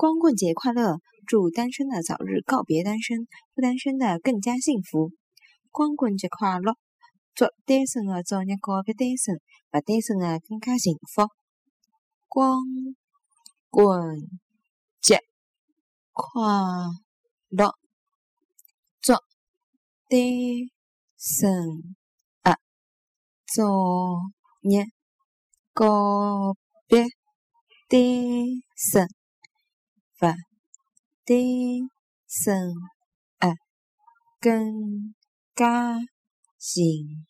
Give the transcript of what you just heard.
光棍节快乐！祝单身的早日告别单身，不单身的更加幸福。光棍节快乐！祝单身的早日告别单身，不单身的更加幸福。光棍节快乐！祝单身的早日告别单身。不单身，呃，更加幸